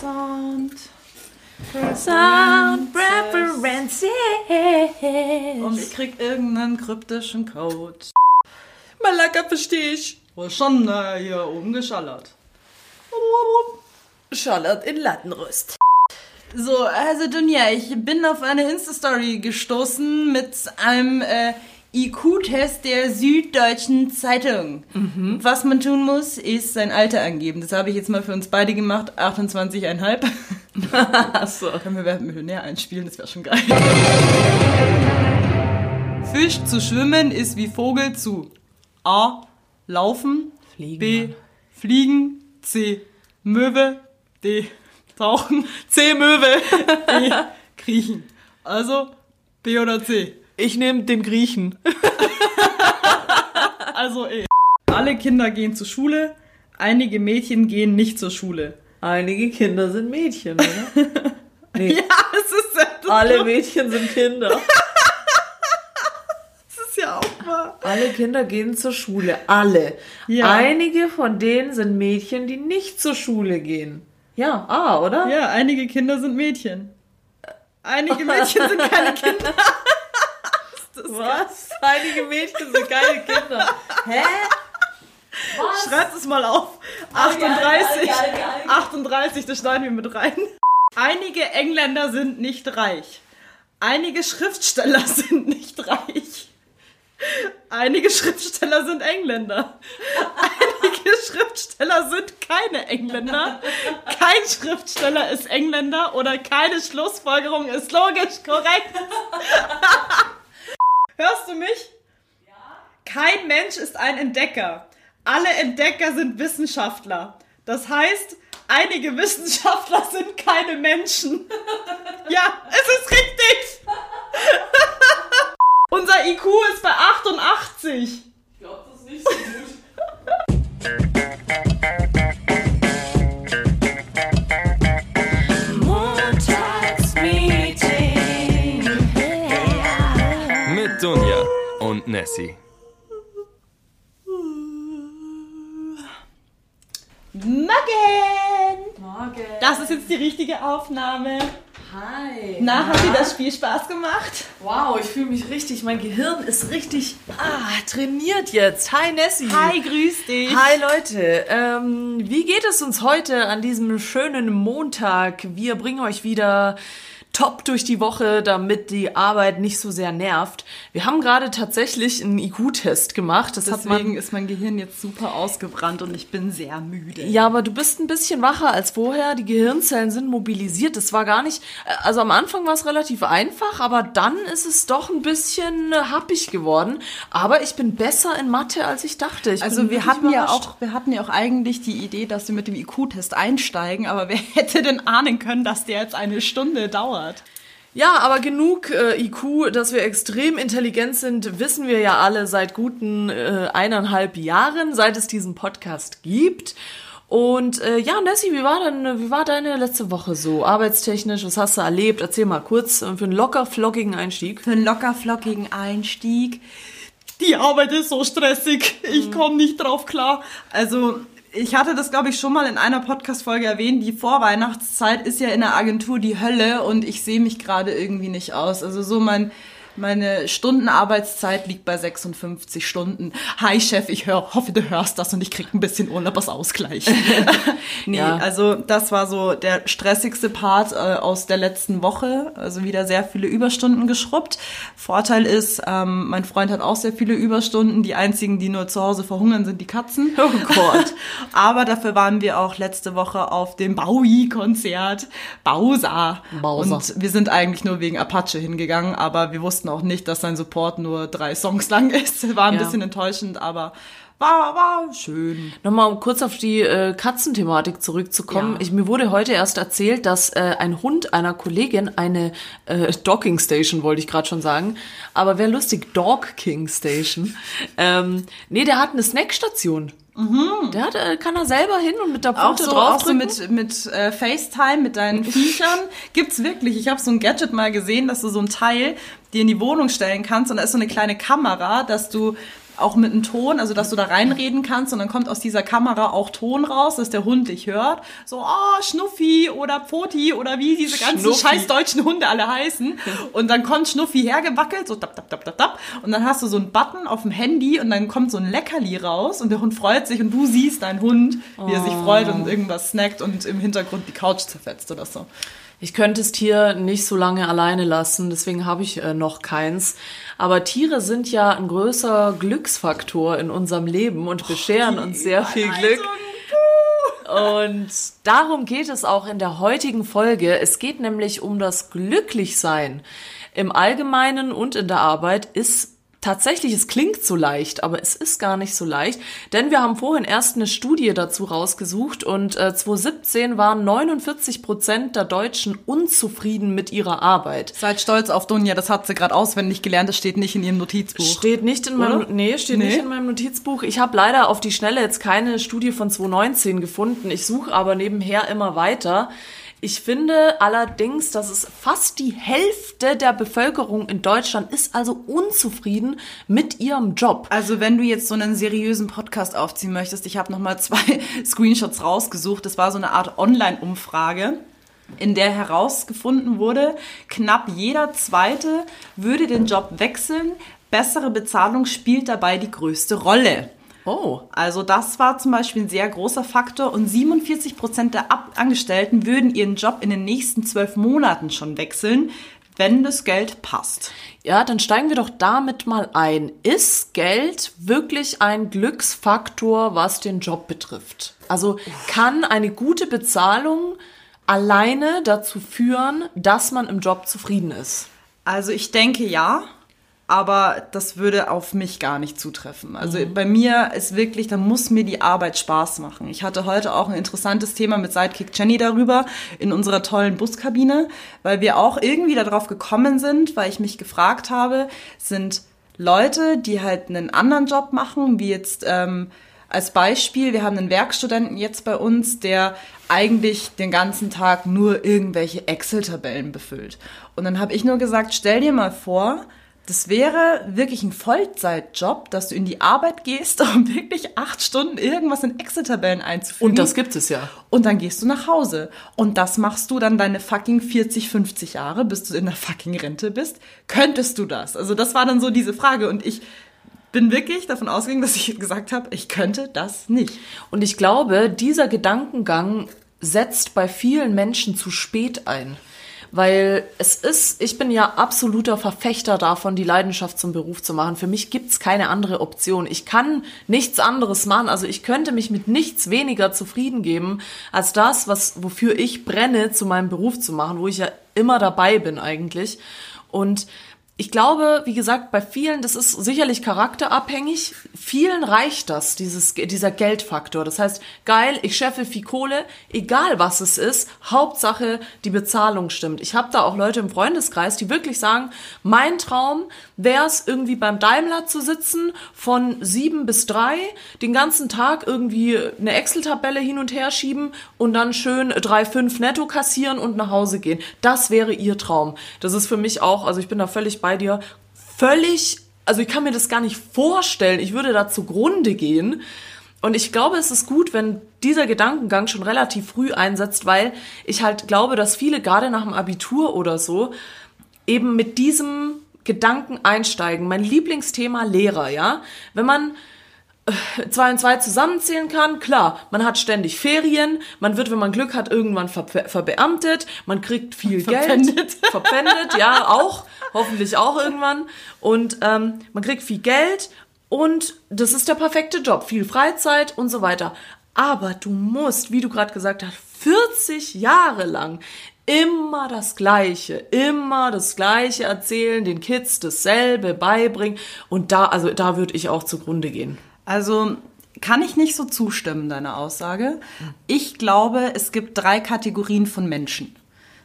Sound. Sound Preferences. Und ich krieg irgendeinen kryptischen Code. Malaka versteh ich. Wohl schon äh, hier oben geschallert. Schallert in Lattenrüst. So, also Dunja, ich bin auf eine Insta-Story gestoßen mit einem äh, IQ-Test der Süddeutschen Zeitung. Was man tun muss, ist sein Alter angeben. Das habe ich jetzt mal für uns beide gemacht. 28,5. Achso. Können wir Wer Millionär einspielen? Das wäre schon geil. Fisch zu schwimmen ist wie Vogel zu A. Laufen. Fliegen, B. Mann. Fliegen. C. Möwe. D. Tauchen. C Möwe. E. Kriechen. Also B oder C. Ich nehme den Griechen. Also E. Alle Kinder gehen zur Schule. Einige Mädchen gehen nicht zur Schule. Einige Kinder sind Mädchen, oder? Nee. Ja, es ist, das Alle Mädchen sind Kinder. ist ja auch wahr. Alle Kinder gehen zur Schule. Alle. Ja. Einige von denen sind Mädchen, die nicht zur Schule gehen. Ja, ah, oder? Ja, einige Kinder sind Mädchen. Einige Mädchen sind keine Kinder. Was? Einige Mädchen sind keine Kinder. Hä? Was? Schreibt es mal auf. 38. 38, das schneiden wir mit rein. Einige Engländer sind nicht reich. Einige Schriftsteller sind nicht reich. Einige Schriftsteller sind Engländer. Einige Schriftsteller sind keine Engländer. Kein Schriftsteller ist Engländer oder keine Schlussfolgerung ist logisch korrekt. Hörst du mich? Kein Mensch ist ein Entdecker. Alle Entdecker sind Wissenschaftler. Das heißt, einige Wissenschaftler sind keine Menschen. Ja, es ist richtig. Unser IQ ist bei 88. Ich glaube, das ist nicht so gut. Nessie. Morgen. Morgen. Das ist jetzt die richtige Aufnahme. Hi. Na, hat dir das Spiel Spaß gemacht? Wow, ich fühle mich richtig, mein Gehirn ist richtig ah, trainiert jetzt. Hi Nessie. Hi, grüß dich. Hi Leute, ähm, wie geht es uns heute an diesem schönen Montag? Wir bringen euch wieder top durch die Woche, damit die Arbeit nicht so sehr nervt. Wir haben gerade tatsächlich einen IQ-Test gemacht. Das hat man Deswegen ist mein Gehirn jetzt super ausgebrannt und ich bin sehr müde. Ja, aber du bist ein bisschen wacher als vorher. Die Gehirnzellen sind mobilisiert. Das war gar nicht. Also am Anfang war es relativ einfach, aber dann ist es doch ein bisschen äh, happig geworden. Aber ich bin besser in Mathe, als ich dachte. Ich Also wir hatten ja überrascht. auch, wir hatten ja auch eigentlich die Idee, dass wir mit dem IQ-Test einsteigen, aber wer hätte denn ahnen können, dass der jetzt eine Stunde dauert? Ja, aber genug äh, IQ, dass wir extrem intelligent sind, wissen wir ja alle seit guten äh, eineinhalb Jahren, seit es diesen Podcast gibt. Und äh, ja, Nessie, wie war denn, wie war deine letzte Woche so? Arbeitstechnisch, was hast du erlebt? Erzähl mal kurz äh, für einen locker flockigen Einstieg. Für einen locker flockigen Einstieg. Die Arbeit ist so stressig, ich komme nicht drauf klar. Also ich hatte das, glaube ich, schon mal in einer Podcast-Folge erwähnt. Die Vorweihnachtszeit ist ja in der Agentur die Hölle und ich sehe mich gerade irgendwie nicht aus. Also so mein, meine Stundenarbeitszeit liegt bei 56 Stunden. Hi Chef, ich hör, hoffe, du hörst das und ich krieg ein bisschen Urlaub als Ausgleich. nee, Ja. also das war so der stressigste Part äh, aus der letzten Woche. Also wieder sehr viele Überstunden geschrubbt. Vorteil ist, ähm, mein Freund hat auch sehr viele Überstunden. Die einzigen, die nur zu Hause verhungern, sind die Katzen. Oh Gott. Aber dafür waren wir auch letzte Woche auf dem Bowie-Konzert. Bowser. Bowser. Und wir sind eigentlich nur wegen Apache hingegangen, aber wir wussten auch nicht, dass sein Support nur drei Songs lang ist. War ein Ja. bisschen enttäuschend, aber war, war schön. Nochmal um kurz auf die äh, Katzenthematik zurückzukommen. Ja. Ich, mir wurde heute erst erzählt, dass äh, ein Hund einer Kollegin eine äh, Docking Station, wollte ich gerade schon sagen, aber wäre lustig, Dog King Station. Ähm, nee, der hat eine Snackstation. Der hat, äh, kann er selber hin und mit der Mhm. Pfote so, auch so mit, mit äh, FaceTime, mit deinen Viechern. Gibt's wirklich. Ich habe so ein Gadget mal gesehen, dass du so ein Teil dir in die Wohnung stellen kannst und da ist so eine kleine Kamera, dass du auch mit einem Ton, also dass du da reinreden kannst und dann kommt aus dieser Kamera auch Ton raus, dass der Hund dich hört. So, oh, Schnuffi oder Poti oder wie diese ganzen Schnuffi. scheiß deutschen Hunde alle heißen. Und dann kommt Schnuffi hergewackelt, so tap, tap, tap, tap, tap. Und dann hast du so einen Button auf dem Handy und dann kommt so ein Leckerli raus und der Hund freut sich und du siehst deinen Hund, wie er sich freut und irgendwas snackt und im Hintergrund die Couch zerfetzt oder so. Ich könnte das Tier nicht so lange alleine lassen, deswegen habe ich äh, noch keins. Aber Tiere sind ja ein größer Glücksfaktor in unserem Leben und bescheren uns sehr viel Glück. Und darum geht es auch in der heutigen Folge. Es geht nämlich um das Glücklichsein. Im Allgemeinen und in der Arbeit ist tatsächlich, es klingt so leicht, aber es ist gar nicht so leicht, denn wir haben vorhin erst eine Studie dazu rausgesucht und äh, 2017 waren 49 Prozent der Deutschen unzufrieden mit ihrer Arbeit. Seid stolz auf Dunja, das hat sie gerade auswendig gelernt, das steht nicht in ihrem Notizbuch. Steht nicht in meinem, Oder? nee, steht Nee. nicht in meinem Notizbuch. Ich habe leider auf die Schnelle jetzt keine Studie von 2019 gefunden. Ich suche aber nebenher immer weiter. Ich finde allerdings, dass es fast die Hälfte der Bevölkerung in Deutschland ist also unzufrieden mit ihrem Job. Also wenn du jetzt so einen seriösen Podcast aufziehen möchtest, ich habe nochmal zwei Screenshots rausgesucht. Das war so eine Art Online-Umfrage, in der herausgefunden wurde, knapp jeder Zweite würde den Job wechseln. Bessere Bezahlung spielt dabei die größte Rolle. Oh. Also das war zum Beispiel ein sehr großer Faktor und 47 Prozent der Ab Angestellten würden ihren Job in den nächsten zwölf Monaten schon wechseln, wenn das Geld passt. Ja, dann steigen wir doch damit mal ein. Ist Geld wirklich ein Glücksfaktor, was den Job betrifft? Also kann eine gute Bezahlung alleine dazu führen, dass man im Job zufrieden ist? Also ich denke ja, aber das würde auf mich gar nicht zutreffen. Also bei mir ist wirklich, da muss mir die Arbeit Spaß machen. Ich hatte heute auch ein interessantes Thema mit Sidekick Jenny darüber in unserer tollen Buskabine, weil wir auch irgendwie darauf gekommen sind, weil ich mich gefragt habe, sind Leute, die halt einen anderen Job machen, wie jetzt ähm, als Beispiel, wir haben einen Werkstudenten jetzt bei uns, der eigentlich den ganzen Tag nur irgendwelche Excel-Tabellen befüllt. Und dann habe ich nur gesagt, stell dir mal vor, das wäre wirklich ein Vollzeitjob, dass du in die Arbeit gehst, um wirklich acht Stunden irgendwas in Excel-Tabellen einzufügen. Und das gibt es ja. Und dann gehst du nach Hause. Und das machst du dann deine fucking 40, 50 Jahre, bis du in der fucking Rente bist. Könntest du das? Also das war dann so diese Frage. Und ich bin wirklich davon ausgegangen, dass ich gesagt habe, ich könnte das nicht. Und ich glaube, dieser Gedankengang setzt bei vielen Menschen zu spät ein. Weil es ist, ich bin ja absoluter Verfechter davon, die Leidenschaft zum Beruf zu machen. Für mich gibt's keine andere Option. Ich kann nichts anderes machen. Also ich könnte mich mit nichts weniger zufrieden geben, als das, was, wofür ich brenne, zu meinem Beruf zu machen, wo ich ja immer dabei bin eigentlich. Und ich glaube, wie gesagt, bei vielen, das ist sicherlich charakterabhängig. Vielen reicht das, dieses, dieser Geldfaktor. Das heißt, geil, ich scheffe viel Kohle, egal was es ist, Hauptsache die Bezahlung stimmt. Ich habe da auch Leute im Freundeskreis, die wirklich sagen, mein Traum wäre es, irgendwie beim Daimler zu sitzen, von sieben bis drei, den ganzen Tag irgendwie eine Excel-Tabelle hin und her schieben und dann schön drei, fünf netto kassieren und nach Hause gehen. Das wäre ihr Traum. Das ist für mich auch, also ich bin da völlig bei dir, völlig, also ich kann mir das gar nicht vorstellen. Ich würde da zugrunde gehen. Und ich glaube, es ist gut, wenn dieser Gedankengang schon relativ früh einsetzt, weil ich halt glaube, dass viele gerade nach dem Abitur oder so eben mit diesem Gedanken einsteigen. Mein Lieblingsthema Lehrer, ja. Wenn man zwei und zwei zusammenzählen kann, klar, man hat ständig Ferien, man wird, wenn man Glück hat, irgendwann ver verbeamtet, man kriegt viel Verpfändet. Geld. Verpfändet, ja, auch, hoffentlich auch irgendwann. Und ähm, man kriegt viel Geld und das ist der perfekte Job, viel Freizeit und so weiter. Aber du musst, wie du gerade gesagt hast, 40 Jahre lang immer das Gleiche, immer das Gleiche erzählen, den Kids dasselbe beibringen. Und da, also da würde ich auch zugrunde gehen. Also kann ich nicht so zustimmen, deiner Aussage. Ich glaube, es gibt drei Kategorien von Menschen.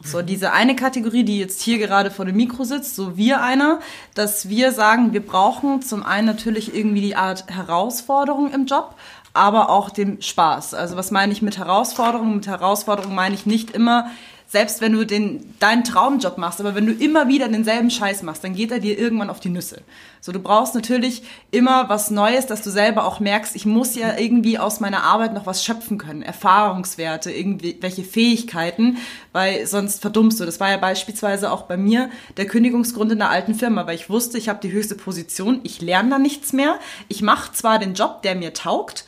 So, diese eine Kategorie, die jetzt hier gerade vor dem Mikro sitzt, so wir einer, dass wir sagen, wir brauchen zum einen natürlich irgendwie die Art Herausforderung im Job, aber auch den Spaß. Also was meine ich mit Herausforderung? Mit Herausforderung meine ich nicht immer selbst wenn du den, deinen Traumjob machst, aber wenn du immer wieder denselben Scheiß machst, dann geht er dir irgendwann auf die Nüsse. So, du brauchst natürlich immer was Neues, dass du selber auch merkst, ich muss ja irgendwie aus meiner Arbeit noch was schöpfen können. Erfahrungswerte, irgendwie welche Fähigkeiten, weil sonst verdummst du. Das war ja beispielsweise auch bei mir der Kündigungsgrund in der alten Firma, weil ich wusste, ich habe die höchste Position, ich lerne da nichts mehr. Ich mache zwar den Job, der mir taugt,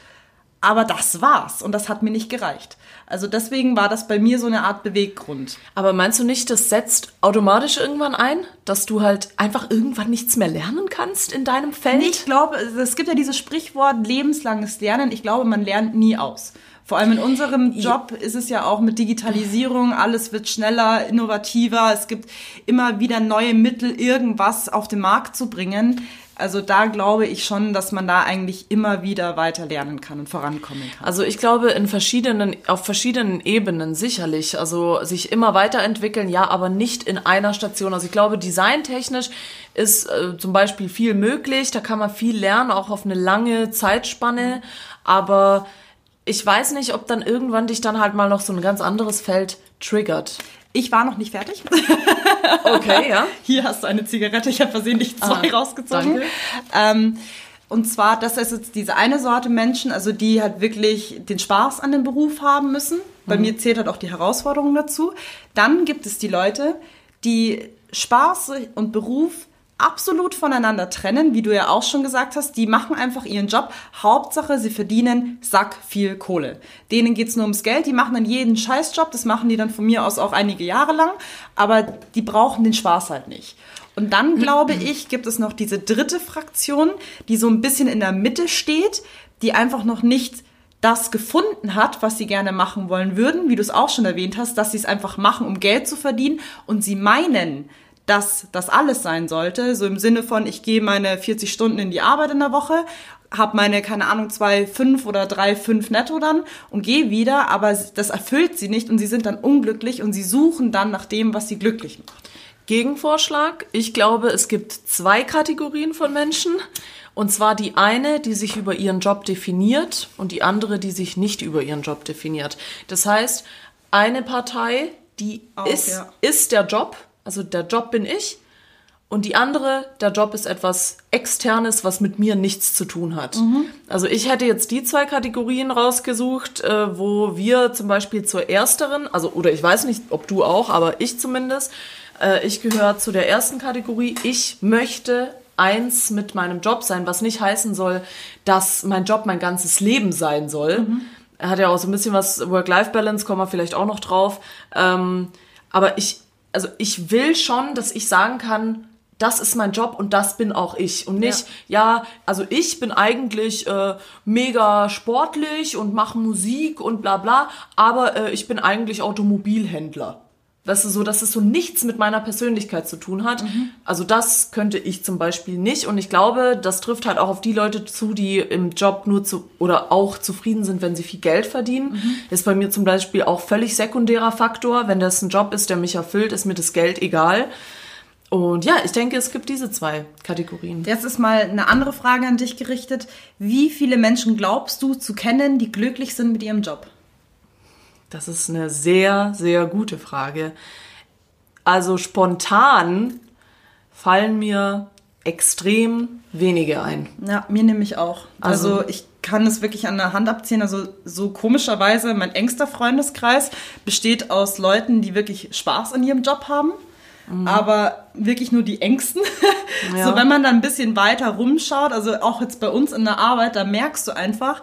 aber das war's und das hat mir nicht gereicht. Also deswegen war das bei mir so eine Art Beweggrund. Aber meinst du nicht, das setzt automatisch irgendwann ein, dass du halt einfach irgendwann nichts mehr lernen kannst in deinem Feld? Ich glaube, es gibt ja dieses Sprichwort lebenslanges Lernen. Ich glaube, man lernt nie aus. Vor allem in unserem Job ist es ja auch mit Digitalisierung, alles wird schneller, innovativer, es gibt immer wieder neue Mittel, irgendwas auf den Markt zu bringen. Also da glaube ich schon, dass man da eigentlich immer wieder weiter lernen kann und vorankommen kann. Also ich glaube in verschiedenen, auf verschiedenen Ebenen sicherlich. Also sich immer weiterentwickeln, ja, aber nicht in einer Station. Also ich glaube, designtechnisch ist äh, zum Beispiel viel möglich. Da kann man viel lernen, auch auf eine lange Zeitspanne. Aber ich weiß nicht, ob dann irgendwann dich dann halt mal noch so ein ganz anderes Feld triggert. Ich war noch nicht fertig. Okay, ja. Hier hast du eine Zigarette. Ich habe versehentlich zwei Ah, rausgezogen. danke. Ähm, und zwar, das ist jetzt diese eine Sorte Menschen, also die halt wirklich den Spaß an dem Beruf haben müssen. Bei mir zählt halt auch die Herausforderung dazu. Dann gibt es die Leute, die Spaß und Beruf absolut voneinander trennen, wie du ja auch schon gesagt hast. Die machen einfach ihren Job. Hauptsache, sie verdienen sack viel Kohle. Denen geht's nur ums Geld. Die machen dann jeden Scheißjob. Das machen die dann von mir aus auch einige Jahre lang. Aber die brauchen den Spaß halt nicht. Und dann, glaube ich, gibt es noch diese dritte Fraktion, die so ein bisschen in der Mitte steht, die einfach noch nicht das gefunden hat, was sie gerne machen wollen würden, wie du es auch schon erwähnt hast, dass sie es einfach machen, um Geld zu verdienen und sie meinen, dass das alles sein sollte, so im Sinne von, ich gehe meine 40 Stunden in die Arbeit in der Woche, habe meine, keine Ahnung, zwei, fünf oder drei, fünf netto dann und gehe wieder, aber das erfüllt sie nicht und sie sind dann unglücklich und sie suchen dann nach dem, was sie glücklich macht. Gegenvorschlag. Ich glaube, es gibt zwei Kategorien von Menschen. Und zwar die eine, die sich über ihren Job definiert und die andere, die sich nicht über ihren Job definiert. Das heißt, eine Partei, die Auch, ist, ja. ist der Job, also der Job bin ich. Und die andere, der Job ist etwas Externes, was mit mir nichts zu tun hat. Also ich hätte jetzt die zwei Kategorien rausgesucht, äh, wo wir zum Beispiel zur ersteren, also oder ich weiß nicht, ob du auch, aber ich zumindest, äh, ich gehöre zu der ersten Kategorie. Ich möchte eins mit meinem Job sein, was nicht heißen soll, dass mein Job mein ganzes Leben sein soll. Er hat ja auch so ein bisschen was Work-Life-Balance, kommen wir vielleicht auch noch drauf. Ähm, aber ich, also ich will schon, dass ich sagen kann, das ist mein Job und das bin auch ich. Und nicht, ja, also ich bin eigentlich äh, mega sportlich und mache Musik und bla bla, aber äh, ich bin eigentlich Automobilhändler. Weißt du, so, dass es so nichts mit meiner Persönlichkeit zu tun hat. Also das könnte ich zum Beispiel nicht. Und ich glaube, das trifft halt auch auf die Leute zu, die im Job nur zu oder auch zufrieden sind, wenn sie viel Geld verdienen. Ist bei mir zum Beispiel auch völlig sekundärer Faktor. Wenn das ein Job ist, der mich erfüllt, ist mir das Geld egal. Und ja, ich denke, es gibt diese zwei Kategorien. Jetzt ist mal eine andere Frage an dich gerichtet. Wie viele Menschen glaubst du zu kennen, die glücklich sind mit ihrem Job? Das ist eine sehr, sehr gute Frage. Also spontan fallen mir extrem wenige ein. Ja, mir nämlich auch. Also, Also- ich kann es wirklich an der Hand abziehen. Also so komischerweise, mein engster Freundeskreis besteht aus Leuten, die wirklich Spaß an ihrem Job haben. Aber wirklich nur die Ängsten. Ja. So, wenn man dann ein bisschen weiter rumschaut, also auch jetzt bei uns in der Arbeit, da merkst du einfach,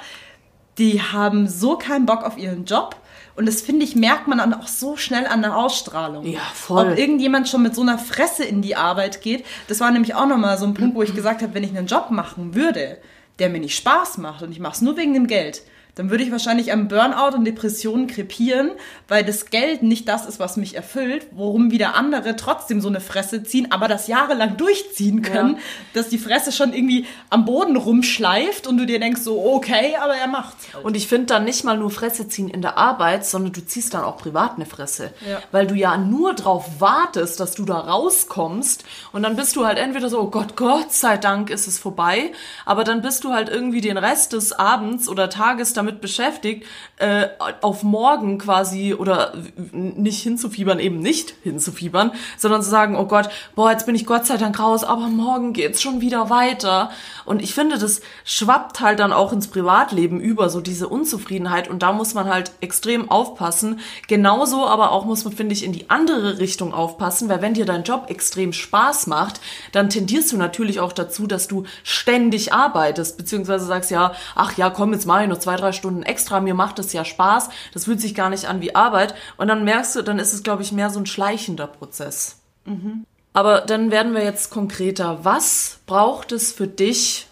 die haben so keinen Bock auf ihren Job. Und das finde ich, merkt man dann auch so schnell an der Ausstrahlung. Ja, voll. Ob irgendjemand schon mit so einer Fresse in die Arbeit geht. Das war nämlich auch nochmal so ein Punkt, wo ich gesagt habe, wenn ich einen Job machen würde, der mir nicht Spaß macht und ich mache es nur wegen dem Geld, dann würde ich wahrscheinlich am Burnout und Depressionen krepieren, weil das Geld nicht das ist, was mich erfüllt, worum wieder andere trotzdem so eine Fresse ziehen, aber das jahrelang durchziehen können, Ja. dass die Fresse schon irgendwie am Boden rumschleift und du dir denkst so, okay, aber er macht's. Halt. Und ich finde dann nicht mal nur Fresse ziehen in der Arbeit, sondern du ziehst dann auch privat eine Fresse. Ja. Weil du ja nur drauf wartest, dass du da rauskommst und dann bist du halt entweder so, oh Gott, Gott sei Dank ist es vorbei, aber dann bist du halt irgendwie den Rest des Abends oder Tages damit damit beschäftigt, äh, auf morgen quasi oder nicht hinzufiebern, eben nicht hinzufiebern, sondern zu sagen, oh Gott, boah, jetzt bin ich Gott sei Dank raus, aber morgen geht's schon wieder weiter. Und ich finde, das schwappt halt dann auch ins Privatleben über, so diese Unzufriedenheit. Und da muss man halt extrem aufpassen. Genauso aber auch muss man, finde ich, in die andere Richtung aufpassen, weil wenn dir dein Job extrem Spaß macht, dann tendierst du natürlich auch dazu, dass du ständig arbeitest, beziehungsweise sagst, ja, ach ja, komm, jetzt mache ich noch zwei, drei Stunden extra, mir macht das ja Spaß, das fühlt sich gar nicht an wie Arbeit. Und dann merkst du, dann ist es, glaube ich, mehr so ein schleichender Prozess. Mhm. Aber dann werden wir jetzt konkreter. Was braucht es für dich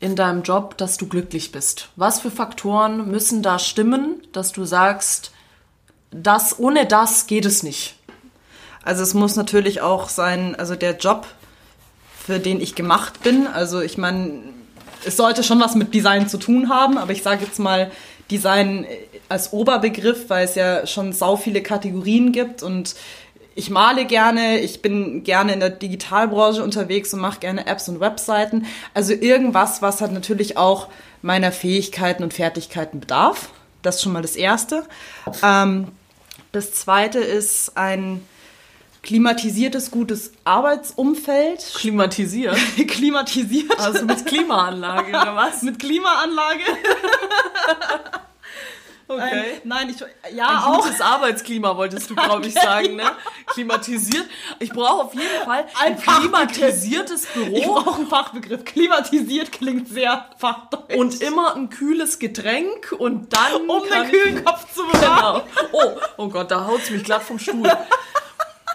in deinem Job, dass du glücklich bist? Was für Faktoren müssen da stimmen, dass du sagst, das, ohne das geht es nicht? Also es muss natürlich auch sein, also der Job, für den ich gemacht bin. Also ich meine, es sollte schon was mit Design zu tun haben, aber ich sage jetzt mal Design als Oberbegriff, weil es ja schon sau viele Kategorien gibt und ich male gerne, ich bin gerne in der Digitalbranche unterwegs und mache gerne Apps und Webseiten. Also irgendwas, was halt natürlich auch meiner Fähigkeiten und Fertigkeiten bedarf. Das ist schon mal das Erste. Ähm, das Zweite ist ein klimatisiertes, gutes Arbeitsumfeld. Klimatisiert? klimatisiert. Also mit Klimaanlage oder was? mit Klimaanlage. Okay. Ein, nein, ich, ja, Ein auch. gutes Arbeitsklima wolltest du, glaube ich, sagen, ne? Klimatisiert. Ich brauche auf jeden Fall ein, Ein klimatisiertes Büro. Ich brauche einen Fachbegriff. Klimatisiert klingt sehr fachdeutsch. und immer ein kühles Getränk und dann um den kühlen Kopf zu bewahren. Genau. Oh, oh Gott, da haut's mich glatt vom Stuhl.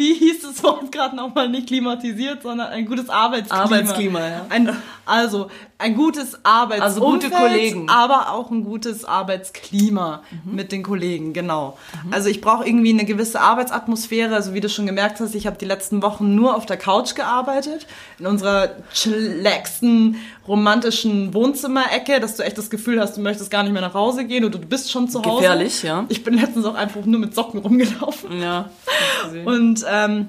Wie hieß das Wort gerade nochmal? Nicht klimatisiert, sondern ein gutes Arbeitsklima. Arbeitsklima, ja. Ein, also ein gutes Arbeitsumfeld, Also gute Kollegen. aber auch ein gutes Arbeitsklima mit den Kollegen, genau. Also ich brauche irgendwie eine gewisse Arbeitsatmosphäre, also wie du schon gemerkt hast, ich habe die letzten Wochen nur auf der Couch gearbeitet, in unserer chillaxten, romantischen Wohnzimmerecke, dass du echt das Gefühl hast, du möchtest gar nicht mehr nach Hause gehen oder du bist schon zu Hause. Gefährlich, ja. Ich bin letztens auch einfach nur mit Socken rumgelaufen. Ja. Und ähm,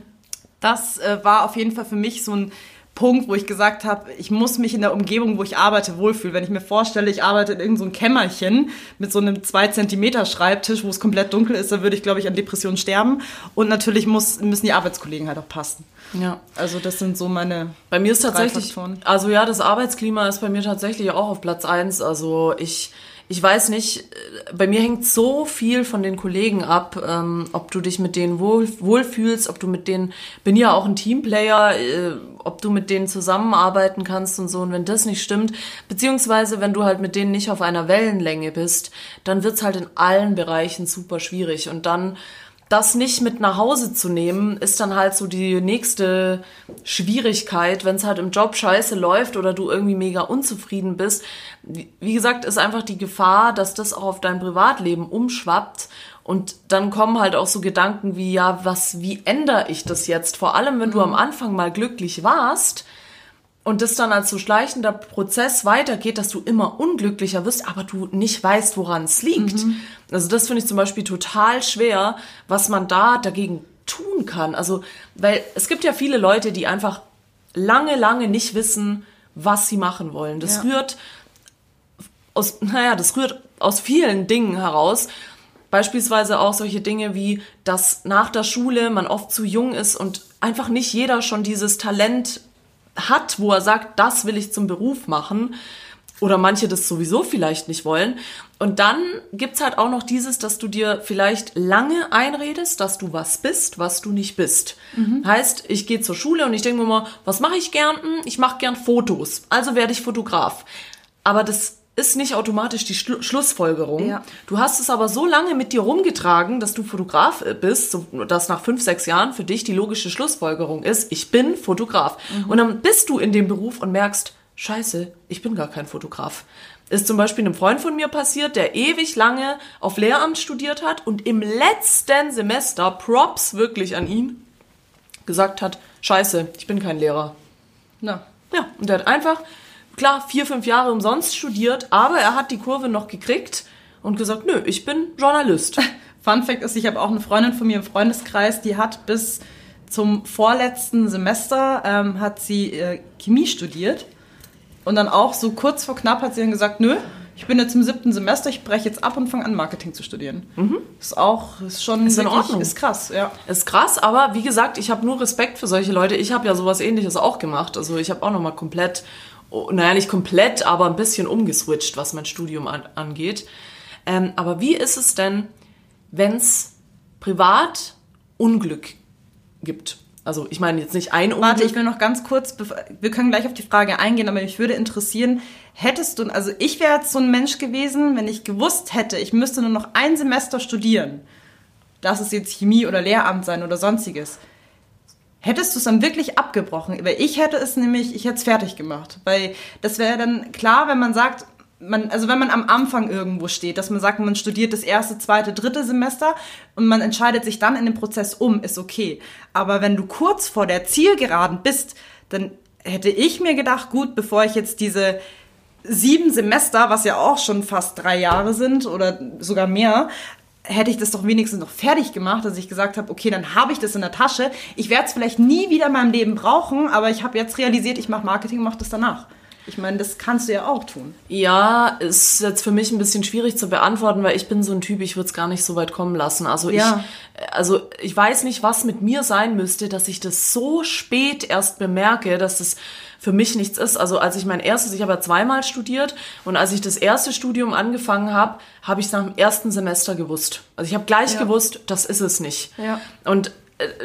das äh, war auf jeden Fall für mich so ein Punkt, wo ich gesagt habe, ich muss mich in der Umgebung, wo ich arbeite, wohlfühlen. Wenn ich mir vorstelle, ich arbeite in irgendeinem so Kämmerchen mit so einem 2 Zentimeter Schreibtisch, wo es komplett dunkel ist, dann würde ich, glaube ich, an Depressionen sterben. Und natürlich muss, müssen die Arbeitskollegen halt auch passen. ja. Also das sind so meine... Bei mir ist tatsächlich, also ja, das Arbeitsklima ist bei mir tatsächlich auch auf Platz eins. Also ich, ich weiß nicht, äh, bei mir hängt so viel von den Kollegen ab, ähm, ob du dich mit denen wohl, wohlfühlst, ob du mit denen, bin ja auch ein Teamplayer, äh, ob du mit denen zusammenarbeiten kannst und so. Und wenn das nicht stimmt, beziehungsweise wenn du halt mit denen nicht auf einer Wellenlänge bist, dann wird's halt in allen Bereichen super schwierig. Und dann das nicht mit nach Hause zu nehmen, ist dann halt so die nächste Schwierigkeit, wenn es halt im Job scheiße läuft oder du irgendwie mega unzufrieden bist. Wie gesagt, ist einfach die Gefahr, dass das auch auf dein Privatleben umschwappt. Und dann kommen halt auch so Gedanken wie, ja, was, wie ändere ich das jetzt? Vor allem, wenn du am Anfang mal glücklich warst, und das dann als so schleichender Prozess weitergeht, dass du immer unglücklicher wirst, aber du nicht weißt, woran es liegt. Also das finde ich zum Beispiel total schwer, was man da dagegen tun kann. Also, weil es gibt ja viele Leute, die einfach lange, lange nicht wissen, was sie machen wollen. Das Ja. rührt aus, naja, das rührt aus vielen Dingen heraus. Beispielsweise auch solche Dinge wie, dass nach der Schule man oft zu jung ist und einfach nicht jeder schon dieses Talent hat, wo er sagt, das will ich zum Beruf machen. Oder manche das sowieso vielleicht nicht wollen. Und dann gibt's halt auch noch dieses, dass du dir vielleicht lange einredest, dass du was bist, was du nicht bist. Heißt, ich gehe zur Schule und ich denke mir mal, was mache ich gern? Hm, Ich mache gern Fotos. Also werde ich Fotograf. Aber das ist nicht automatisch die Schlu Schlussfolgerung. Ja. Du hast es aber so lange mit dir rumgetragen, dass du Fotograf äh, bist, so, dass nach fünf, sechs Jahren für dich die logische Schlussfolgerung ist, ich bin Fotograf. Und dann bist du in dem Beruf und merkst, scheiße, ich bin gar kein Fotograf. Ist zum Beispiel einem Freund von mir passiert, der ewig lange auf Lehramt studiert hat und im letzten Semester, Props wirklich an ihn, gesagt hat, scheiße, ich bin kein Lehrer. Na, Ja, und der hat einfach, klar, vier, fünf Jahre umsonst studiert, aber er hat die Kurve noch gekriegt und gesagt, nö, ich bin Journalist. Fun Fact ist, ich habe auch eine Freundin von mir im Freundeskreis, die hat bis zum vorletzten Semester ähm, hat sie äh, Chemie studiert Und dann auch so kurz vor knapp hat sie dann gesagt, nö, ich bin jetzt im siebten Semester, ich breche jetzt ab und fange an, Marketing zu studieren. Ist auch, ist schon Ist in wirklich- Ordnung. Ist krass, ja. Ist krass, aber wie gesagt, ich habe nur Respekt für solche Leute. Ich habe ja sowas ähnliches auch gemacht. Also ich habe auch nochmal komplett, naja, nicht komplett, aber ein bisschen umgeswitcht, was mein Studium an, angeht. Ähm, aber wie ist es denn, wenn es privat Unglück gibt? Also ich meine jetzt nicht ein Unglück. Warte, ich will noch ganz kurz, wir können gleich auf die Frage eingehen, aber mich würde interessieren, hättest du, also ich wäre jetzt so ein Mensch gewesen, wenn ich gewusst hätte, ich müsste nur noch ein Semester studieren, lass es jetzt Chemie oder Lehramt sein oder sonstiges, hättest du es dann wirklich abgebrochen? Weil ich hätte es nämlich, ich hätte es fertig gemacht, weil das wäre dann klar, wenn man sagt, man, also wenn man am Anfang irgendwo steht, dass man sagt, man studiert das erste, zweite, dritte Semester und man entscheidet sich dann in dem Prozess um, ist okay. Aber wenn du kurz vor der Zielgeraden bist, dann hätte ich mir gedacht, gut, bevor ich jetzt diese sieben Semester, was ja auch schon fast drei Jahre sind oder sogar mehr, hätte ich das doch wenigstens noch fertig gemacht, dass ich gesagt habe, okay, dann habe ich das in der Tasche. Ich werde es vielleicht nie wieder in meinem Leben brauchen, aber ich habe jetzt realisiert, ich mache Marketing und mache das danach. Ich meine, das kannst du ja auch tun. Ja, ist jetzt für mich ein bisschen schwierig zu beantworten, weil ich bin so ein Typ, ich würde es gar nicht so weit kommen lassen. Also Ja. ich, also ich weiß nicht, was mit mir sein müsste, dass ich das so spät erst bemerke, dass das für mich nichts ist. Also als ich mein erstes, ich habe ja zweimal studiert und als ich das erste Studium angefangen habe, habe ich es nach dem ersten Semester gewusst. Also ich habe gleich Ja. gewusst, das ist es nicht. Ja. Und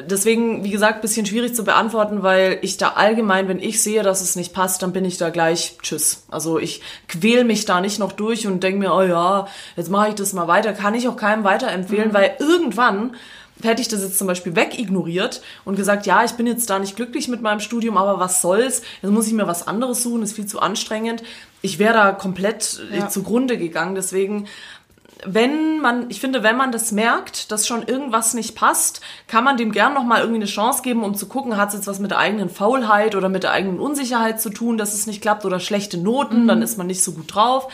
deswegen, wie gesagt, bisschen schwierig zu beantworten, weil ich da allgemein, wenn ich sehe, dass es nicht passt, dann bin ich da gleich tschüss. Also ich quäl mich da nicht noch durch und denke mir, oh ja, jetzt mache ich das mal weiter. Kann ich auch keinem weiterempfehlen, weil irgendwann hätte ich das jetzt zum Beispiel wegignoriert und gesagt, ja, ich bin jetzt da nicht glücklich mit meinem Studium, aber was soll's? Jetzt muss ich mir was anderes suchen, ist viel zu anstrengend. Ich wäre da komplett äh, Ja. zugrunde gegangen. Deswegen wenn man, ich finde, wenn man das merkt, dass schon irgendwas nicht passt, kann man dem gern nochmal irgendwie eine Chance geben, um zu gucken, hat es jetzt was mit der eigenen Faulheit oder mit der eigenen Unsicherheit zu tun, dass es nicht klappt oder schlechte Noten, dann ist man nicht so gut drauf.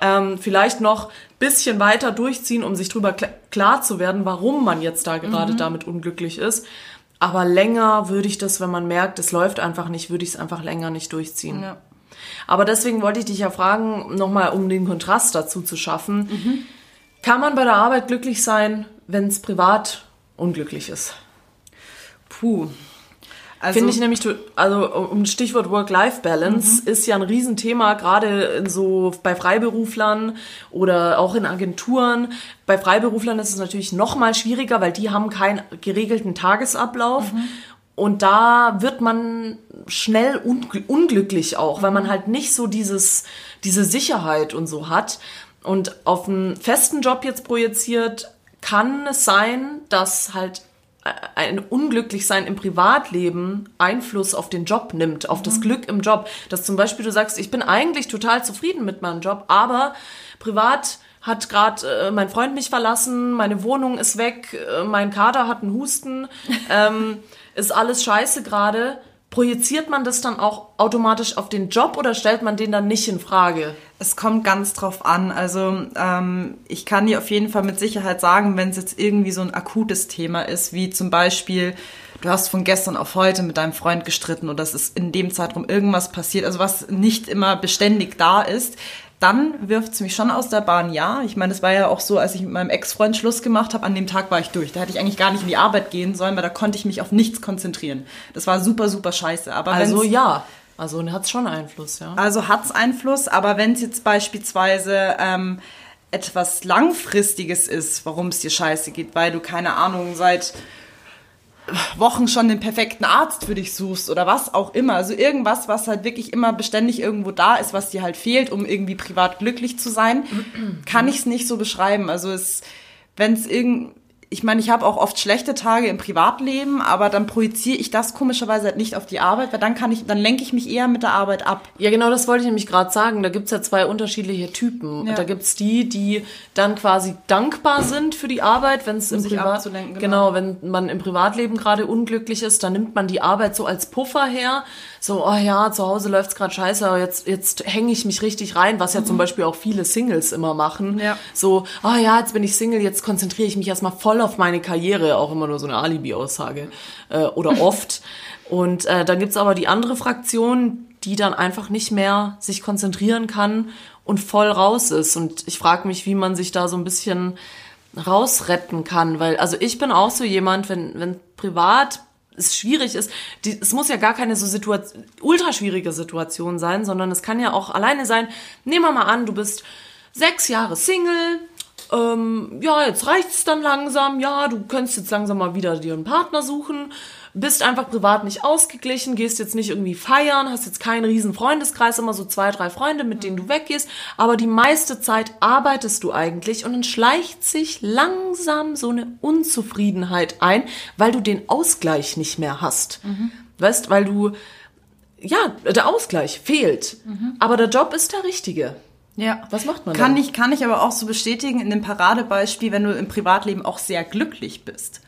Ähm, vielleicht noch bisschen weiter durchziehen, um sich drüber kla klar zu werden, warum man jetzt da gerade damit unglücklich ist. Aber länger würde ich das, wenn man merkt, es läuft einfach nicht, würde ich es einfach länger nicht durchziehen. Ja. Aber deswegen wollte ich dich ja fragen, nochmal um den Kontrast dazu zu schaffen. Kann man bei der Arbeit glücklich sein, wenn es privat unglücklich ist? Puh. Also, Finde ich nämlich, also um Stichwort Work-Life-Balance ist ja ein Riesenthema, gerade in so bei Freiberuflern oder auch in Agenturen. Bei Freiberuflern ist es natürlich noch mal schwieriger, weil die haben keinen geregelten Tagesablauf. Und da wird man schnell ungl unglücklich auch, weil man halt nicht so dieses, diese Sicherheit und so hat. Und auf einen festen Job jetzt projiziert, kann es sein, dass halt ein Unglücklichsein im Privatleben Einfluss auf den Job nimmt, auf das Glück im Job. Dass zum Beispiel du sagst, ich bin eigentlich total zufrieden mit meinem Job, aber privat hat gerade äh, mein Freund mich verlassen, meine Wohnung ist weg, äh, mein Kater hat einen Husten, ähm, ist alles scheiße gerade. Projiziert man das dann auch automatisch auf den Job oder stellt man den dann nicht in Frage? Es kommt ganz drauf an. Also ähm, ich kann dir auf jeden Fall mit Sicherheit sagen, wenn es jetzt irgendwie so ein akutes Thema ist, wie zum Beispiel, du hast von gestern auf heute mit deinem Freund gestritten oder es ist in dem Zeitraum irgendwas passiert, also was nicht immer beständig da ist, dann wirft es mich schon aus der Bahn, ja. Ich meine, das war ja auch so, als ich mit meinem Ex-Freund Schluss gemacht habe, an dem Tag war ich durch. Da hätte ich eigentlich gar nicht in die Arbeit gehen sollen, weil da konnte ich mich auf nichts konzentrieren. Das war super, super scheiße. Aber Also ja, also hat es schon Einfluss, ja. also hat's Einfluss, aber wenn es jetzt beispielsweise ähm, etwas Langfristiges ist, warum es dir scheiße geht, weil du, keine Ahnung, seit Wochen schon den perfekten Arzt für dich suchst oder was auch immer. Also irgendwas, was halt wirklich immer beständig irgendwo da ist, was dir halt fehlt, um irgendwie privat glücklich zu sein, kann ich es nicht so beschreiben. Also es, wenn es irgend ich meine, ich habe auch oft schlechte Tage im Privatleben, aber dann projiziere ich das komischerweise halt nicht auf die Arbeit, weil dann kann ich, dann lenke ich mich eher mit der Arbeit ab. Ja, genau, das wollte ich nämlich gerade sagen. Da gibt's ja zwei unterschiedliche Typen. Ja. Da gibt's die, die dann quasi dankbar sind für die Arbeit, wenn es im sich Privat abzulenken, genau. genau. wenn man im Privatleben gerade unglücklich ist, dann nimmt man die Arbeit so als Puffer her. So, oh ja, zu Hause läuft's gerade scheiße, aber jetzt jetzt hänge ich mich richtig rein, was ja zum Beispiel auch viele Singles immer machen. Mhm. Ja. So, oh ja, jetzt bin ich Single, jetzt konzentriere ich mich erstmal voll auf meine Karriere, auch immer nur so eine Alibi-Aussage äh, oder oft. Und äh, dann gibt's aber die andere Fraktion, die dann einfach nicht mehr sich konzentrieren kann und voll raus ist. Und ich frage mich, wie man sich da so ein bisschen rausretten kann, weil also ich bin auch so jemand, wenn wenn privat es schwierig ist, die, es muss ja gar keine so Situation, ultra schwierige Situation sein, sondern es kann ja auch alleine sein. Nehmen wir mal an, du bist sechs Jahre Single, ähm, ja, jetzt reicht's dann langsam, ja, du könntest jetzt langsam mal wieder dir einen Partner suchen, bist einfach privat nicht ausgeglichen, gehst jetzt nicht irgendwie feiern, hast jetzt keinen riesen Freundeskreis, immer so zwei, drei Freunde, mit denen du weggehst, aber die meiste Zeit arbeitest du eigentlich und dann schleicht sich langsam so eine Unzufriedenheit ein, weil du den Ausgleich nicht mehr hast. Weißt, weil du, ja, der Ausgleich fehlt, aber der Job ist der richtige. Ja. Was macht man kann dann? ich Kann ich aber auch so bestätigen in dem Paradebeispiel, wenn du im Privatleben auch sehr glücklich bist.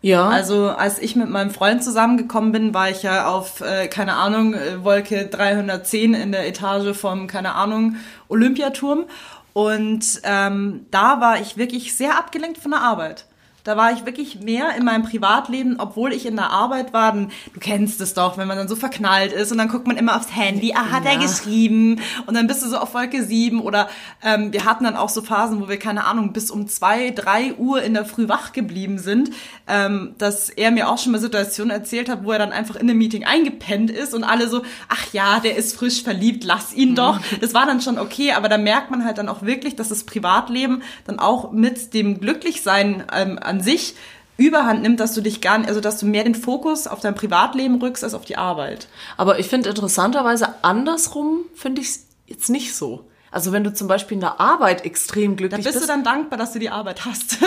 Ja. Also als ich mit meinem Freund zusammengekommen bin, war ich ja auf, äh, keine Ahnung, äh, Wolke 310 in der Etage vom, keine Ahnung, Olympiaturm. Und ähm, da war ich wirklich sehr abgelenkt von der Arbeit. Da war ich wirklich mehr in meinem Privatleben, obwohl ich in der Arbeit war. Dann, du kennst es doch, wenn man dann so verknallt ist und dann guckt man immer aufs Handy, ah, hat er geschrieben? Und dann bist du so auf Wolke 7 oder ähm, wir hatten dann auch so Phasen, wo wir, keine Ahnung, bis um zwei, drei Uhr in der Früh wach geblieben sind, ähm, dass er mir auch schon mal Situationen erzählt hat, wo er dann einfach in einem Meeting eingepennt ist und alle so, ach ja, der ist frisch verliebt, lass ihn doch. Das war dann schon okay, aber da merkt man halt dann auch wirklich, dass das Privatleben dann auch mit dem Glücklichsein ähm, an sich Überhand nimmt, dass du dich gar nicht, also dass du mehr den Fokus auf dein Privatleben rückst als auf die Arbeit. Aber ich finde interessanterweise andersrum finde ich es jetzt nicht so. Also wenn du zum Beispiel in der Arbeit extrem Da glücklich bist bist, du dann dankbar, dass du die Arbeit hast,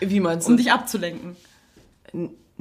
wie meinst du? um dich abzulenken.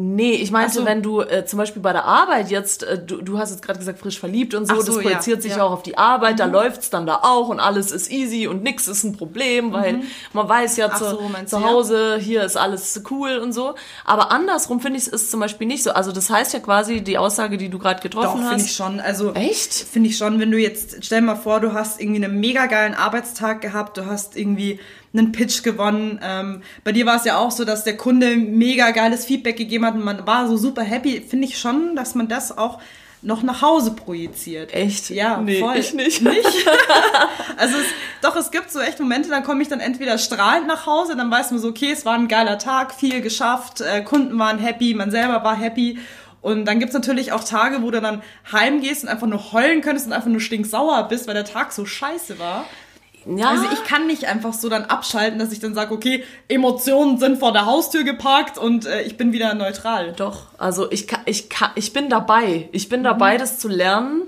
Nee, ich meinte, so. wenn du äh, zum Beispiel bei der Arbeit jetzt, äh, du, du hast jetzt gerade gesagt, frisch verliebt und so, so, das projiziert ja, sich ja. auch auf die Arbeit, da läuft's dann da auch und alles ist easy und nix ist ein Problem, weil man weiß ja Mhm. Zu, so, zu ja? Hause, hier ist alles cool und so. Aber andersrum finde ich es zum Beispiel nicht so. Also das heißt ja quasi die Aussage, die du gerade Doch, getroffen finde ich hast. schon. Also Echt? Finde ich schon, wenn du jetzt, stell dir mal vor, du hast irgendwie einen mega geilen Arbeitstag gehabt, du hast irgendwie einen Pitch gewonnen. Ähm, bei dir war es ja auch so, dass der Kunde mega geiles Feedback gegeben hat und man war so super happy. Finde ich schon, dass man das auch noch nach Hause projiziert. Echt? Ja, Nee, voll. ich nicht. Nicht? also es, doch, es gibt so echt Momente, dann komme ich dann entweder strahlend nach Hause, dann weiß man so, okay, es war ein geiler Tag, viel geschafft, äh, Kunden waren happy, man selber war happy. Und dann gibt's natürlich auch Tage, wo du dann heimgehst und einfach nur heulen könntest und einfach nur stinksauer bist, weil der Tag so scheiße war. Ja. Also ich kann nicht einfach so dann abschalten, dass ich dann sage, okay, Emotionen sind vor der Haustür geparkt und äh, ich bin wieder neutral. Doch, also ich, kann, ich, kann, ich bin dabei. Ich bin dabei, das zu lernen.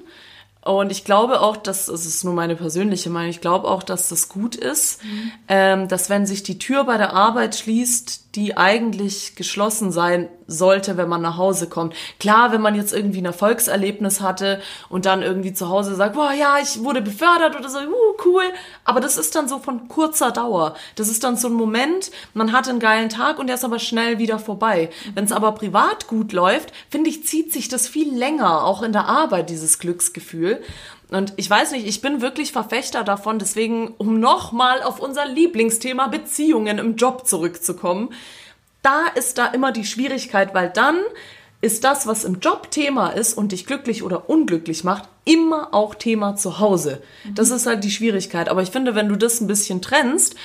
Und ich glaube auch, dass, es ist nur meine persönliche Meinung, ich glaube auch, dass das gut ist, ähm, dass wenn sich die Tür bei der Arbeit schließt, die eigentlich geschlossen sein sollte, wenn man nach Hause kommt. Klar, wenn man jetzt irgendwie ein Erfolgserlebnis hatte und dann irgendwie zu Hause sagt, boah, ja, ich wurde befördert oder so, uh, cool. Aber das ist dann so von kurzer Dauer. Das ist dann so ein Moment, man hat einen geilen Tag und der ist aber schnell wieder vorbei. Wenn es aber privat gut läuft, finde ich, zieht sich das viel länger, auch in der Arbeit, dieses Glücksgefühl. Und ich weiß nicht, ich bin wirklich Verfechter davon, deswegen, um nochmal auf unser Lieblingsthema Beziehungen im Job zurückzukommen, da ist da immer die Schwierigkeit, weil dann ist das, was im Job Thema ist und dich glücklich oder unglücklich macht, immer auch Thema zu Hause. Das ist halt die Schwierigkeit. Aber ich finde, wenn du das ein bisschen trennst,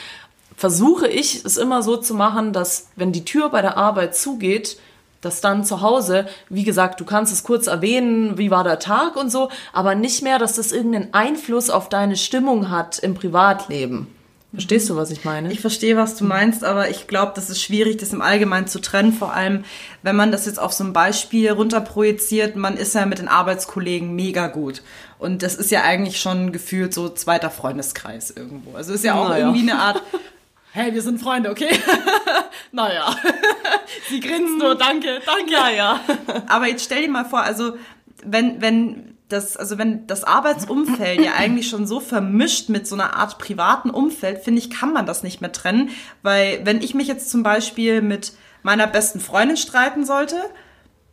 versuche ich es immer so zu machen, dass wenn die Tür bei der Arbeit zugeht, dass dann zu Hause, wie gesagt, du kannst es kurz erwähnen, wie war der Tag und so, aber nicht mehr, dass das irgendeinen Einfluss auf deine Stimmung hat im Privatleben. Verstehst du, was ich meine? Ich verstehe, was du meinst, aber ich glaube, das ist schwierig, das im Allgemeinen zu trennen. Vor allem, wenn man das jetzt auf so ein Beispiel runterprojiziert, man ist ja mit den Arbeitskollegen mega gut. Und das ist ja eigentlich schon gefühlt so zweiter Freundeskreis irgendwo. Also ist ja auch Naja. irgendwie eine Art, hey, wir sind Freunde, okay? naja. Sie grinst nur, danke, danke. ja, ja. Aber jetzt stell dir mal vor, also wenn, wenn das, also wenn das Arbeitsumfeld ja eigentlich schon so vermischt mit so einer Art privaten Umfeld, finde ich, kann man das nicht mehr trennen. Weil wenn ich mich jetzt zum Beispiel mit meiner besten Freundin streiten sollte,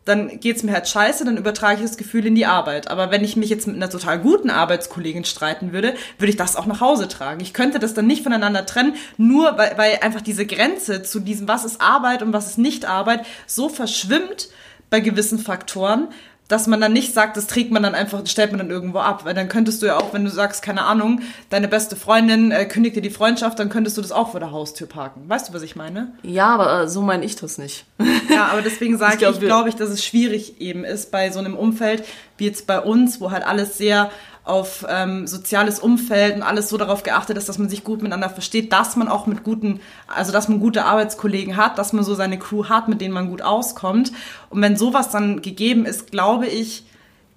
dann geht's mir halt scheiße, dann übertrage ich das Gefühl in die Arbeit. Aber wenn ich mich jetzt mit einer total guten Arbeitskollegin streiten würde, würde ich das auch nach Hause tragen. Ich könnte das dann nicht voneinander trennen, nur weil, weil einfach diese Grenze zu diesem, was ist Arbeit und was ist nicht Arbeit, so verschwimmt bei gewissen Faktoren, dass man dann nicht sagt, das trägt man dann einfach, stellt man dann irgendwo ab. Weil dann könntest du ja auch, wenn du sagst, keine Ahnung, deine beste Freundin äh, kündigt dir die Freundschaft, dann könntest du das auch vor der Haustür parken. Weißt du, was ich meine? Ja, aber äh, so meine ich das nicht. Ja, aber deswegen sage ich, glaub, ich glaube ich, dass es schwierig eben ist bei so einem Umfeld wie jetzt bei uns, wo halt alles sehr auf ähm, soziales Umfeld und alles so darauf geachtet ist, dass man sich gut miteinander versteht, dass man auch mit guten, also dass man gute Arbeitskollegen hat, dass man so seine Crew hat, mit denen man gut auskommt. Und wenn sowas dann gegeben ist, glaube ich,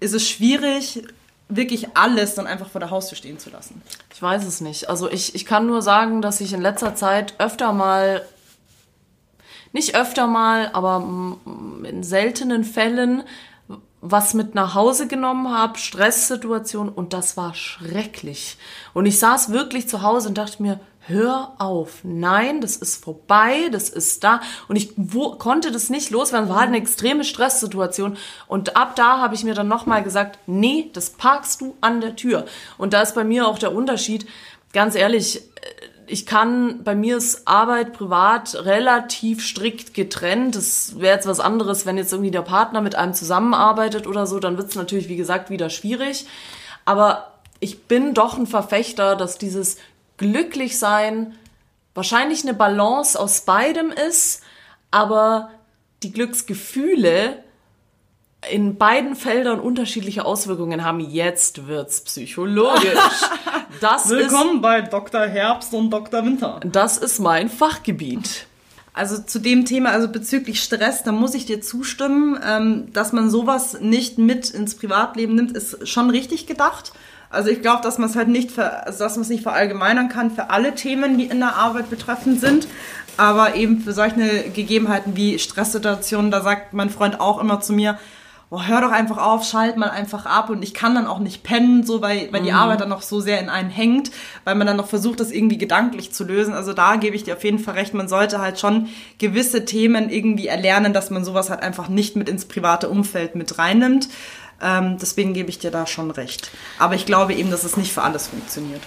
ist es schwierig, wirklich alles dann einfach vor der Haustür stehen zu lassen. Ich weiß es nicht. Also ich, ich kann nur sagen, dass ich in letzter Zeit öfter mal, nicht öfter mal, aber in seltenen Fällen was mit nach Hause genommen habe, Stresssituation und das war schrecklich. Und ich saß wirklich zu Hause und dachte mir, hör auf, nein, das ist vorbei, das ist da. Und ich wo, konnte das nicht loswerden, war halt eine extreme Stresssituation. Und ab da habe ich mir dann nochmal gesagt, nee, das parkst du an der Tür. Und da ist bei mir auch der Unterschied, ganz ehrlich, ich kann, bei mir ist Arbeit privat relativ strikt getrennt. Das wäre jetzt was anderes, wenn jetzt irgendwie der Partner mit einem zusammenarbeitet oder so, dann wird es natürlich, wie gesagt, wieder schwierig. Aber ich bin doch ein Verfechter, dass dieses Glücklichsein wahrscheinlich eine Balance aus beidem ist, aber die Glücksgefühle in beiden Feldern unterschiedliche Auswirkungen haben. Jetzt wird's psychologisch. Das ist bei Dr. Herbst und Dr. Winter. das ist mein Fachgebiet. Also zu dem Thema, also bezüglich Stress, da muss ich dir zustimmen, ähm, dass man sowas nicht mit ins Privatleben nimmt, ist schon richtig gedacht. Also ich glaube, dass man es halt nicht, ver, also dass man es nicht verallgemeinern kann für alle Themen, die in der Arbeit betreffend sind. Aber eben für solche Gegebenheiten wie Stresssituationen, da sagt mein Freund auch immer zu mir, oh, hör doch einfach auf, schalt mal einfach ab und ich kann dann auch nicht pennen, so weil, weil die Arbeit dann noch so sehr in einen hängt, weil man dann noch versucht, das irgendwie gedanklich zu lösen. Also da gebe ich dir auf jeden Fall recht, man sollte halt schon gewisse Themen irgendwie erlernen, dass man sowas halt einfach nicht mit ins private Umfeld mit reinnimmt. Ähm, deswegen gebe ich dir da schon recht. Aber ich glaube eben, dass es nicht für alles funktioniert.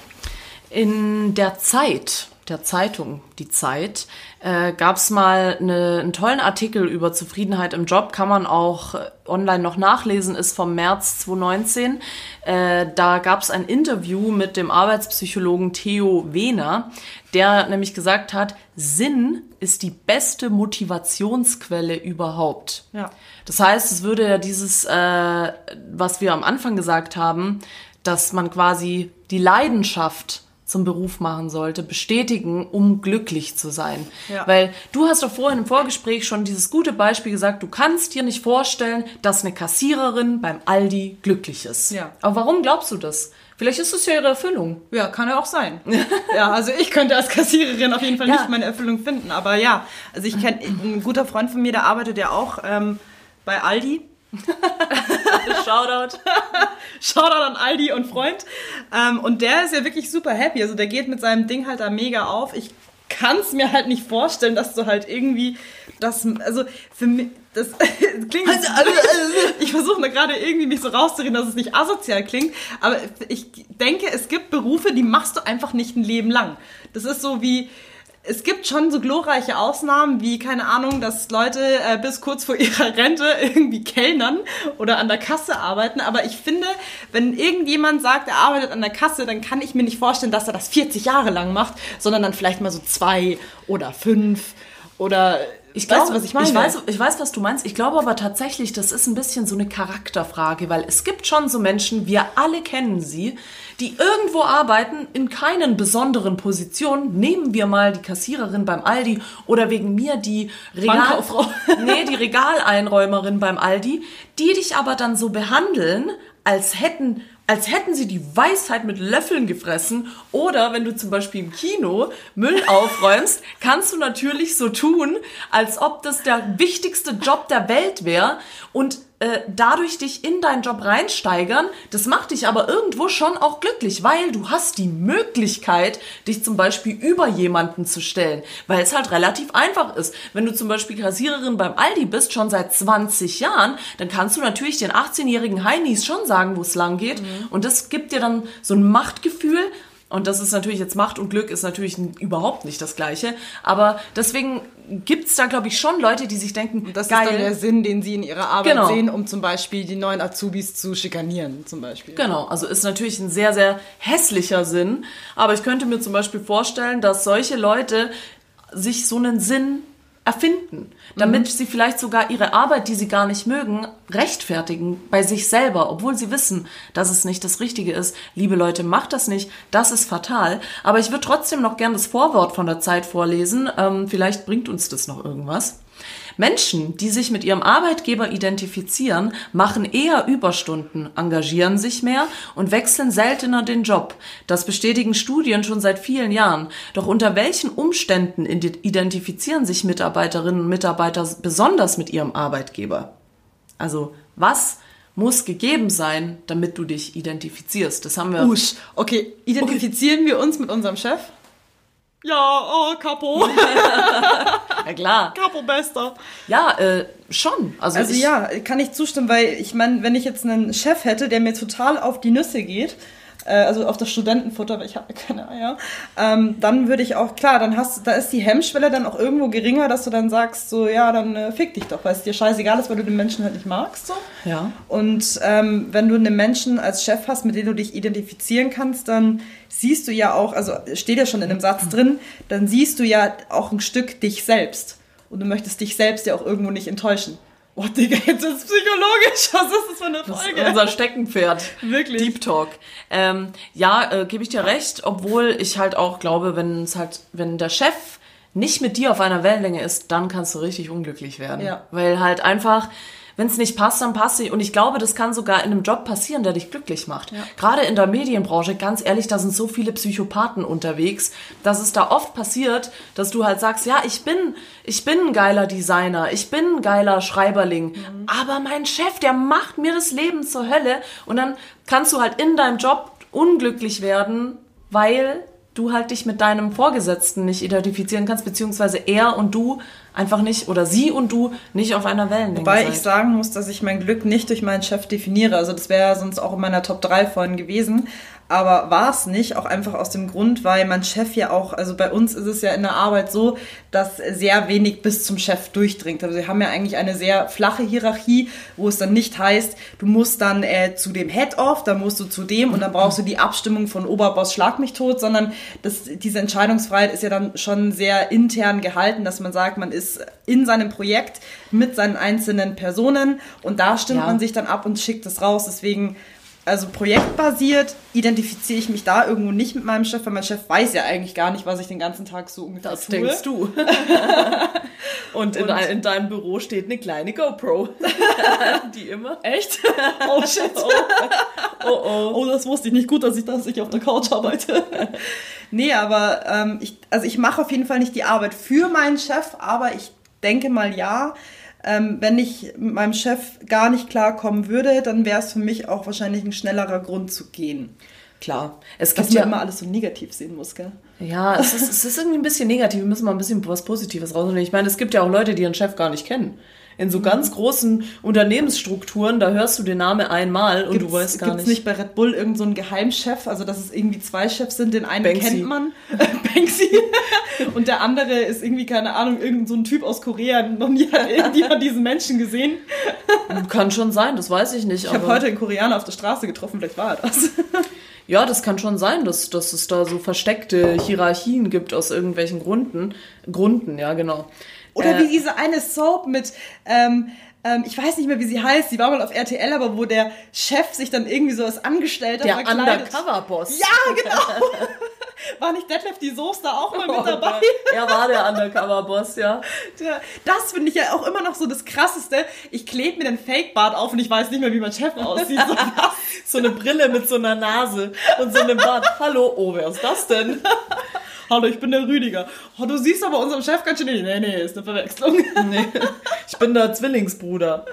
In der Zeit, der Zeitung, die Zeit, äh, gab es mal eine, einen tollen Artikel über Zufriedenheit im Job, kann man auch äh, online noch nachlesen, ist vom März 2019. Äh, da gab es ein Interview mit dem Arbeitspsychologen Theo Wehner, der nämlich gesagt hat, Sinn ist die beste Motivationsquelle überhaupt. Ja. Das heißt, es würde ja dieses, äh, was wir am Anfang gesagt haben, dass man quasi die Leidenschaft zum Beruf machen sollte, bestätigen, um glücklich zu sein. Ja. Weil du hast doch vorhin im Vorgespräch schon dieses gute Beispiel gesagt, du kannst dir nicht vorstellen, dass eine Kassiererin beim Aldi glücklich ist. Ja. Aber warum glaubst du das? Vielleicht ist es ja ihre Erfüllung. Ja, kann ja auch sein. ja, also ich könnte als Kassiererin auf jeden Fall Ja. nicht meine Erfüllung finden. Aber ja, also ich kenne ein guter Freund von mir, der arbeitet ja auch ähm, bei Aldi. Shoutout. Shoutout an Aldi und Freund. Ähm, und der ist ja wirklich super happy. Also der geht mit seinem Ding halt da mega auf. Ich kann es mir halt nicht vorstellen, dass du halt irgendwie das, also für mich, das klingt, ich versuche da gerade irgendwie mich so rauszureden, dass es nicht asozial klingt, aber ich denke, es gibt Berufe, die machst du einfach nicht ein Leben lang. Das ist so wie, es gibt schon so glorreiche Ausnahmen, wie, keine Ahnung, dass Leute äh, bis kurz vor ihrer Rente irgendwie kellnern oder an der Kasse arbeiten. Aber ich finde, wenn irgendjemand sagt, er arbeitet an der Kasse, dann kann ich mir nicht vorstellen, dass er das 40 Jahre lang macht, sondern dann vielleicht mal so zwei oder fünf oder Ich weißt glaube, du, was ich meine? Ich weiß, ich weiß, was du meinst. Ich glaube aber tatsächlich, das ist ein bisschen so eine Charakterfrage, weil es gibt schon so Menschen, wir alle kennen sie, die irgendwo arbeiten in keinen besonderen Positionen. Nehmen wir mal die Kassiererin beim Aldi oder wegen mir die Regal nee, die Regaleinräumerin beim Aldi, die dich aber dann so behandeln, als hätten als hätten sie die Weisheit mit Löffeln gefressen. Oder wenn du zum Beispiel im Kino Müll aufräumst, kannst du natürlich so tun, als ob das der wichtigste Job der Welt wäre und äh, dadurch dich in deinen Job reinsteigern. Das macht dich aber irgendwo schon auch glücklich, weil du hast die Möglichkeit, dich zum Beispiel über jemanden zu stellen, weil es halt relativ einfach ist. Wenn du zum Beispiel Kassiererin beim Aldi bist, schon seit 20 Jahren, dann kannst du natürlich den 18-jährigen Heinis schon sagen, wo es lang geht. Und das gibt dir dann so ein Machtgefühl, Und das ist natürlich jetzt Macht und Glück ist natürlich überhaupt nicht das Gleiche. Aber deswegen gibt's da, glaube ich, schon Leute, die sich denken, Das geil. ist dann der Sinn, den sie in ihrer Arbeit Genau. sehen, um zum Beispiel die neuen Azubis zu schikanieren, zum Beispiel. Genau, also ist natürlich ein sehr, sehr hässlicher Sinn. Aber ich könnte mir zum Beispiel vorstellen, dass solche Leute sich so einen Sinn erfinden, damit sie vielleicht sogar ihre Arbeit, die sie gar nicht mögen, rechtfertigen bei sich selber, obwohl sie wissen, dass es nicht das Richtige ist. Liebe Leute, macht das nicht, das ist fatal. Aber ich würde trotzdem noch gern das Vorwort von der Zeit vorlesen. Ähm, vielleicht bringt uns das noch irgendwas. Menschen, die sich mit ihrem Arbeitgeber identifizieren, machen eher Überstunden, engagieren sich mehr und wechseln seltener den Job. Das bestätigen Studien schon seit vielen Jahren. Doch unter welchen Umständen ide- identifizieren sich Mitarbeiterinnen und Mitarbeiter besonders mit ihrem Arbeitgeber? Also, was muss gegeben sein, damit du dich identifizierst? Das haben wir. Usch. Okay, identifizieren wir uns mit unserem Chef? Ja, oh, Capo. Ja, klar. Capo Bester. Ja, äh, schon. Also, Also ich, ja, kann ich zustimmen, weil ich meine, wenn ich jetzt einen Chef hätte, der mir total auf die Nüsse geht, also auf das Studentenfutter, weil ich habe ja keine Eier, ähm, dann würde ich auch, klar, dann hast du, da ist die Hemmschwelle dann auch irgendwo geringer, dass du dann sagst, so, ja, dann äh, fick dich doch, weil es dir scheißegal ist, weil du den Menschen halt nicht magst, so. Ja. Und ähm, wenn du einen Menschen als Chef hast, mit dem du dich identifizieren kannst, dann siehst du ja auch, also steht ja schon in dem Satz drin, dann siehst du ja auch ein Stück dich selbst. Und du möchtest dich selbst ja auch irgendwo nicht enttäuschen. Oh, Digga, jetzt ist es psychologisch. Was ist das für eine Das ist Folge? unser Steckenpferd. Wirklich. Deep Talk. Ähm, ja, äh, gebe ich dir recht, obwohl ich halt auch glaube, wenn es halt, wenn der Chef nicht mit dir auf einer Wellenlänge ist, dann kannst du richtig unglücklich werden. Ja. Weil halt einfach, wenn es nicht passt, dann passt nicht. Und ich glaube, das kann sogar in einem Job passieren, der dich glücklich macht. Gerade in der Medienbranche, ganz ehrlich, da sind so viele Psychopathen unterwegs, dass es da oft passiert, dass du halt sagst, ja, ich bin, ich bin ein geiler Designer, ich bin ein geiler Schreiberling, aber mein Chef, der macht mir das Leben zur Hölle. Und dann kannst du halt in deinem Job unglücklich werden, weil du halt dich mit deinem Vorgesetzten nicht identifizieren kannst, beziehungsweise er und du einfach nicht oder sie und du nicht auf einer Wellenlänge Wobei seid. ich sagen muss, dass ich mein Glück nicht durch meinen Chef definiere. Also das wäre sonst auch in meiner Top 3 vorhin gewesen. Aber war es nicht, auch einfach aus dem Grund, weil mein Chef ja auch, also bei uns ist es ja in der Arbeit so, dass sehr wenig bis zum Chef durchdringt. Also wir haben ja eigentlich eine sehr flache Hierarchie, wo es dann nicht heißt, du musst dann äh, zu dem Head-Off, dann musst du zu dem und dann brauchst du die Abstimmung von Oberboss Schlag mich tot, sondern das, diese Entscheidungsfreiheit ist ja dann schon sehr intern gehalten, dass man sagt, man ist in seinem Projekt mit seinen einzelnen Personen und da stimmt Ja. man sich dann ab und schickt es raus. Deswegen, also projektbasiert identifiziere ich mich da irgendwo nicht mit meinem Chef, weil mein Chef weiß ja eigentlich gar nicht, was ich den ganzen Tag so ungefähr Das tue. denkst du. und in, Und- in deinem Büro steht eine kleine GoPro. Die immer. Echt? Oh shit. Oh oh. Oh, das wusste ich nicht gut, dass ich, dass ich auf der Couch arbeite. nee, aber ähm, ich, also ich mache auf jeden Fall nicht die Arbeit für meinen Chef, aber ich denke mal ja, ähm, wenn ich mit meinem Chef gar nicht klarkommen würde, dann wäre es für mich auch wahrscheinlich ein schnellerer Grund zu gehen. Klar. Es Dass gibt man ja immer alles so negativ sehen muss, gell? Ja, es ist, es ist irgendwie ein bisschen negativ. Wir müssen mal ein bisschen was Positives rausnehmen. Ich meine, es gibt ja auch Leute, die ihren Chef gar nicht kennen. In so ganz großen Unternehmensstrukturen, da hörst du den Namen einmal und du weißt gar gibt's nicht. nicht bei Red Bull irgendeinen so einen Geheimchef, also dass es irgendwie zwei Chefs sind, den einen Banksy. kennt man, Banksy, und der andere ist irgendwie, keine Ahnung, irgend so ein Typ aus Korea, noch nie hat irgendjemand diesen Menschen gesehen. Kann schon sein, das weiß ich nicht. Ich habe heute einen Koreaner auf der Straße getroffen, vielleicht war er das. Ja, das kann schon sein, dass, dass es da so versteckte Hierarchien gibt aus irgendwelchen Gründen. Gründen, ja, genau. Oder Äh, wie diese eine Soap mit, ähm, ähm, ich weiß nicht mehr, wie sie heißt, sie war mal auf RTL, aber wo der Chef sich dann irgendwie so als Angestellter der verkleidet. Undercover-Boss. Ja, genau. War nicht Detlef die Soße da auch mal mit Oh dabei? Gott, Er war der Undercover-Boss, ja. Ja, das finde ich ja auch immer noch so das Krasseste. Ich klebe mir den Fake-Bart auf und ich weiß nicht mehr, wie mein Chef aussieht. So? So eine Brille mit so einer Nase und so einem Bart. Hallo, oh, wer ist das denn? Hallo, ich bin der Rüdiger. Oh, du siehst aber unserem Chef ganz schön... Nee, nee, ist eine Verwechslung. Nee, ich bin der Zwillingsbruder.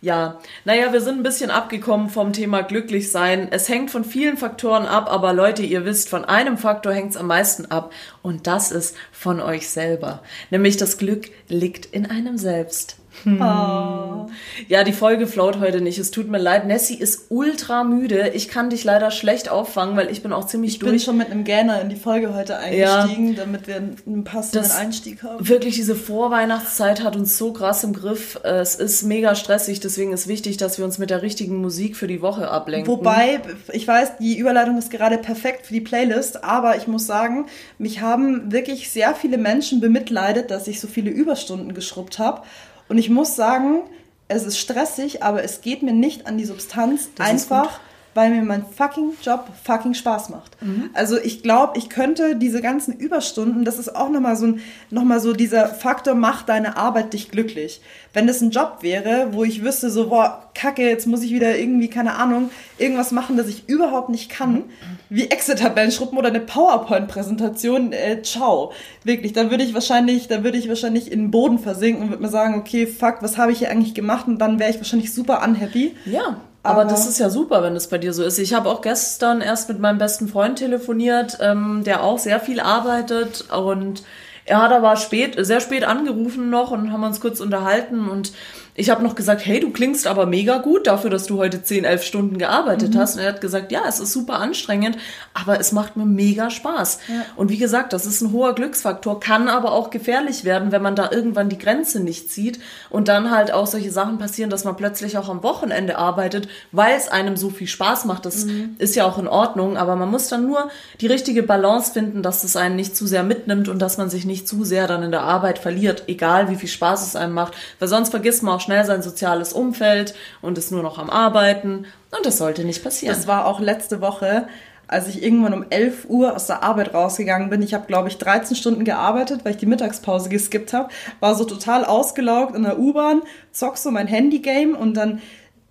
Ja, naja, wir sind ein bisschen abgekommen vom Thema glücklich sein. Es hängt von vielen Faktoren ab, aber Leute, ihr wisst, von einem Faktor hängt es am meisten ab und das ist von euch selber. Nämlich das Glück liegt in einem selbst. Hm. Oh. Ja, die Folge float heute nicht. Es tut mir leid. Nessie ist ultra müde. Ich kann dich leider schlecht auffangen, weil ich bin auch ziemlich ich durch. Ich bin schon mit einem Gähner in die Folge heute eingestiegen, ja, damit wir einen passenden Einstieg haben. Wirklich, diese Vorweihnachtszeit hat uns so krass im Griff. Es ist mega stressig, deswegen ist wichtig, dass wir uns mit der richtigen Musik für die Woche ablenken. Wobei, ich weiß, die Überleitung ist gerade perfekt für die Playlist, aber ich muss sagen, mich haben wirklich sehr viele Menschen bemitleidet, dass ich so viele Überstunden geschrubbt habe. Und ich muss sagen, es ist stressig, aber es geht mir nicht an die Substanz. Das einfach weil mir mein fucking Job fucking Spaß macht. Mhm. Also ich glaube, ich könnte diese ganzen Überstunden, das ist auch nochmal so, noch mal so dieser Faktor, macht deine Arbeit dich glücklich. Wenn das ein Job wäre, wo ich wüsste, so, boah, kacke, jetzt muss ich wieder irgendwie, keine Ahnung, irgendwas machen, das ich überhaupt nicht kann, mhm. wie Exit-Tabellen schruppen oder eine PowerPoint-Präsentation, äh, ciao. Wirklich, da würde ich wahrscheinlich, da würde ich wahrscheinlich in den Boden versinken und würde mir sagen, okay, fuck, was habe ich hier eigentlich gemacht? Und dann wäre ich wahrscheinlich super unhappy. Ja. Aber, aber, das ist ja super, wenn es bei dir so ist. Ich habe auch gestern erst mit meinem besten Freund telefoniert, ähm, der auch sehr viel arbeitet und er hat aber spät, sehr spät angerufen noch und haben uns kurz unterhalten und ich habe noch gesagt, hey, du klingst aber mega gut dafür, dass du heute 10, 11 Stunden gearbeitet mhm. hast. Und er hat gesagt, ja, es ist super anstrengend, aber es macht mir mega Spaß. Ja. Und wie gesagt, das ist ein hoher Glücksfaktor, kann aber auch gefährlich werden, wenn man da irgendwann die Grenze nicht zieht und dann halt auch solche Sachen passieren, dass man plötzlich auch am Wochenende arbeitet, weil es einem so viel Spaß macht. Das mhm. ist ja auch in Ordnung, aber man muss dann nur die richtige Balance finden, dass es einen nicht zu sehr mitnimmt und dass man sich nicht zu sehr dann in der Arbeit verliert, egal wie viel Spaß es einem macht, weil sonst vergisst man auch schnell sein soziales Umfeld und ist nur noch am Arbeiten. Und das sollte nicht passieren. Das war auch letzte Woche, als ich irgendwann um 11 Uhr aus der Arbeit rausgegangen bin. Ich habe, glaube ich, 13 Stunden gearbeitet, weil ich die Mittagspause geskippt habe. War so total ausgelaugt in der U-Bahn, zock so mein Handy-Game und dann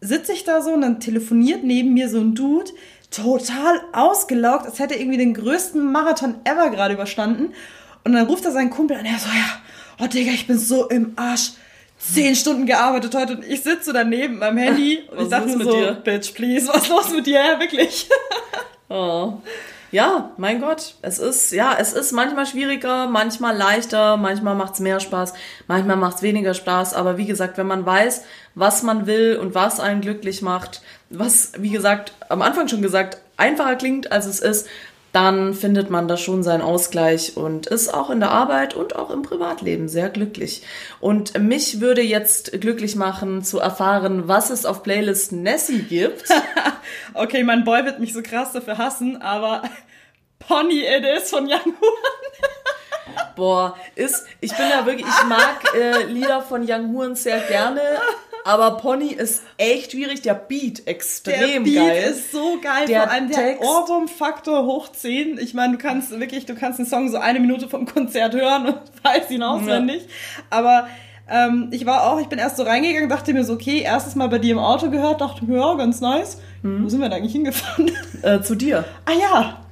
sitze ich da so und dann telefoniert neben mir so ein Dude, total ausgelaugt, als hätte er irgendwie den größten Marathon ever gerade überstanden. Und dann ruft er seinen Kumpel an, er so, ja, oh Digga, ich bin so im Arsch zehn Stunden gearbeitet heute und ich sitze daneben beim Handy und ich dachte so, dir? Bitch, please, was ist los mit dir? Ja, wirklich. oh. Ja, mein Gott, es ist, ja, es ist manchmal schwieriger, manchmal leichter, manchmal macht's mehr Spaß, manchmal macht's weniger Spaß, aber wie gesagt, wenn man weiß, was man will und was einen glücklich macht, was, wie gesagt, am Anfang schon gesagt, einfacher klingt, als es ist, dann findet man da schon seinen Ausgleich und ist auch in der Arbeit und auch im Privatleben sehr glücklich. Und mich würde jetzt glücklich machen, zu erfahren, was es auf Playlist Nessie gibt. okay, mein Boy wird mich so krass dafür hassen, aber Pony It Is von Young Huan. Boah, ist, ich bin ja wirklich, ich mag äh, Lieder von Young Huan sehr gerne, aber Pony ist echt schwierig. Der Beat extrem der Beat geil. ist so geil. Der Vor allem der Ohrwurm-Faktor hoch 10. Ich meine, du kannst wirklich, du kannst den Song so eine Minute vom Konzert hören und weißt ihn auswendig. Ja. Aber ähm, ich war auch, ich bin erst so reingegangen, dachte mir so, okay, erstes Mal bei dir im Auto gehört, dachte mir, ja, ganz nice. Hm. Wo sind wir da eigentlich hingefahren? Äh, zu dir. Ah ja.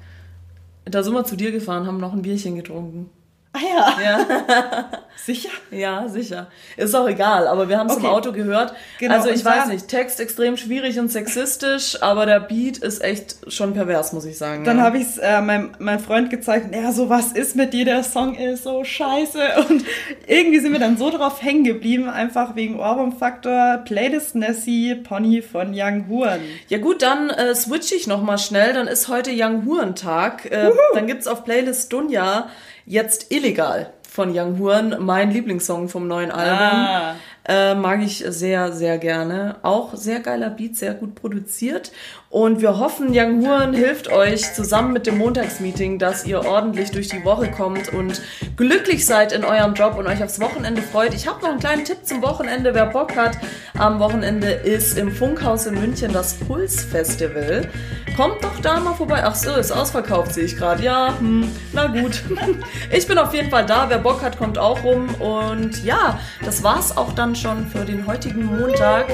Da sind wir zu dir gefahren, haben noch ein Bierchen getrunken. Ah ja. Ja. sicher? Ja, sicher. Ist auch egal, aber wir haben es okay. im Auto gehört. Genau, also ich weiß nicht, Text extrem schwierig und sexistisch, aber der Beat ist echt schon pervers, muss ich sagen. Dann ja. habe ich es äh, meinem, meinem Freund gezeigt er so, was ist mit dir? Der Song ist so scheiße. Und irgendwie sind wir dann so drauf hängen geblieben, einfach wegen Ohrwurm-Faktor, Playlist Nessie, Pony von Young Huan. Ja gut, dann äh, switche ich nochmal schnell. Dann ist heute Young Huan-Tag. Äh, dann gibt's auf Playlist Dunja Jetzt illegal von Young Huan, mein Lieblingssong vom neuen Album. Ah. Äh, mag ich sehr, sehr gerne. Auch sehr geiler Beat, sehr gut produziert. Und wir hoffen, Young Huren hilft euch zusammen mit dem Montagsmeeting, dass ihr ordentlich durch die Woche kommt und glücklich seid in eurem Job und euch aufs Wochenende freut. Ich habe noch einen kleinen Tipp zum Wochenende, wer Bock hat. Am Wochenende ist im Funkhaus in München das Puls Festival. Kommt doch da mal vorbei. Ach so, ist ausverkauft, sehe ich gerade. Ja, hm, na gut. Ich bin auf jeden Fall da. Wer Bock hat, kommt auch rum. Und ja, das war's auch dann schon für den heutigen Montag.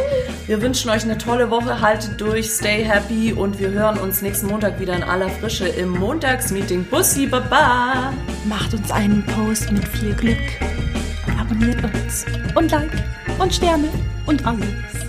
Wir wünschen euch eine tolle Woche. Haltet durch, stay happy happy und wir hören uns nächsten Montag wieder in aller Frische im Montagsmeeting. Bussi, Baba! Macht uns einen Post mit viel Glück. Abonniert uns und Like und Sterne und alles.